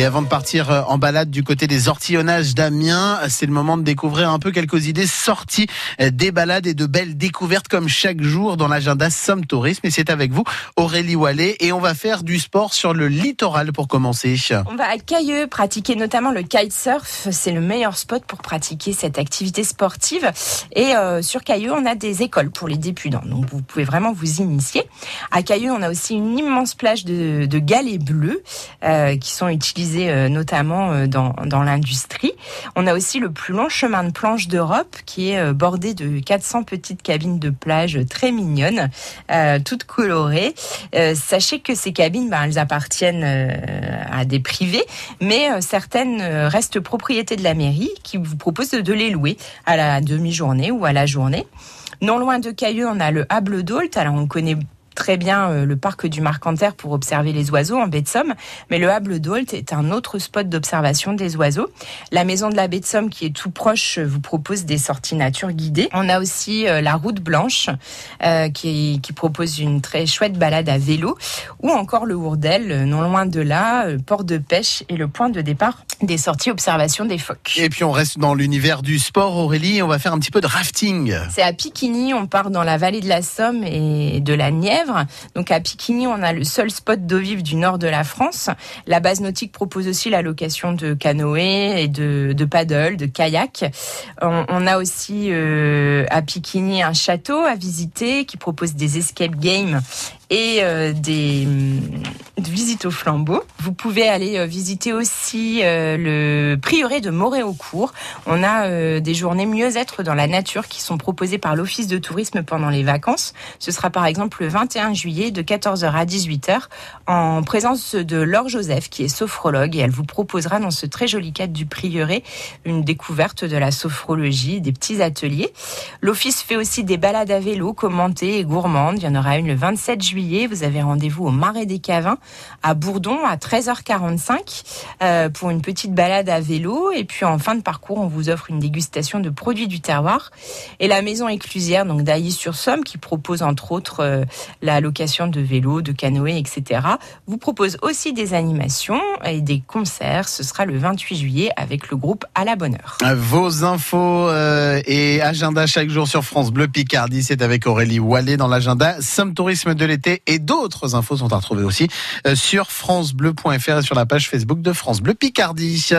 Et avant de partir euh, en balade du côté des ortillonnages d'Amiens, c'est le moment de découvrir un peu quelques idées sorties euh, des balades et de belles découvertes comme chaque jour dans l'agenda Somme Tourisme. Et c'est avec vous, Aurélie Wallet, et on va faire du sport sur le littoral pour commencer. On va à Cailleux pratiquer notamment le kitesurf. C'est le meilleur spot pour pratiquer cette activité sportive. Et euh, sur Cailleux, on a des écoles pour les débutants. Donc vous pouvez vraiment vous initier. À Cailleux, on a aussi une immense plage de, galets bleus qui sont utilisés euh, notamment euh, dans, l'industrie. On a aussi le plus long chemin de planche d'Europe qui est euh, bordé de 400 petites cabines de plage très mignonnes, toutes colorées. Sachez que ces cabines, ben, elles appartiennent à des privés, mais certaines restent propriété de la mairie qui vous propose de, de les louer à la demi-journée ou à la journée. Non loin de Cailleux, on a le Hable d'Ault. Alors on connaît très bien euh, le parc du Marcanterre pour observer les oiseaux en baie de Somme, mais le Hable d'Ault est un autre spot d'observation des oiseaux. La maison de la baie de Somme, qui est tout proche, euh, vous propose des sorties nature guidées. On a aussi euh, la route blanche, euh, qui, qui propose une très chouette balade à vélo, ou encore le Hourdel, non loin de là, port de pêche et le point de départ des sorties observation des phoques. Et puis on reste dans l'univers du sport, Aurélie, on va faire un petit peu de rafting. C'est à Piquigny, on part dans la vallée de la Somme et de la Nièvre. Donc à Piquigny, on a le seul spot d'eau vive du nord de la France. La base nautique propose aussi la location de canoë et de, de paddle, de kayak. On, a aussi euh, à Piquigny un château à visiter qui propose des escape games et euh, des, hum, des visites au flambeau. Vous pouvez aller euh, visiter aussi euh, le prieuré de Moréaucourt. On a des journées mieux-être dans la nature qui sont proposées par l'Office de tourisme pendant les vacances. Ce sera par exemple le 21 juillet de 14h à 18h en présence de Laure Joseph qui est sophrologue et elle vous proposera dans ce très joli cadre du prieuré une découverte de la sophrologie, des petits ateliers. L'Office fait aussi des balades à vélo commentées et gourmandes. Il y en aura une le 27 juillet. Vous avez rendez-vous au Marais des Cavins à Bourdon à 13h45 euh, pour une petite balade à vélo. Et puis en fin de parcours, on vous offre une dégustation de produits du terroir. Et la maison éclusière donc d'Ailly-sur-Somme qui propose entre autres euh, la location de vélos, de canoës, etc. vous propose aussi des animations et des concerts. Ce sera le 28 juillet avec le groupe À la Bonne Heure. Vos infos euh, et agenda chaque jour sur France Bleu Picardie, c'est avec Aurélie Wallet dans l'agenda Somme Tourisme de l'été et d'autres infos sont à retrouver aussi euh, sur francebleu.fr et sur la page Facebook de France Bleu Picardie.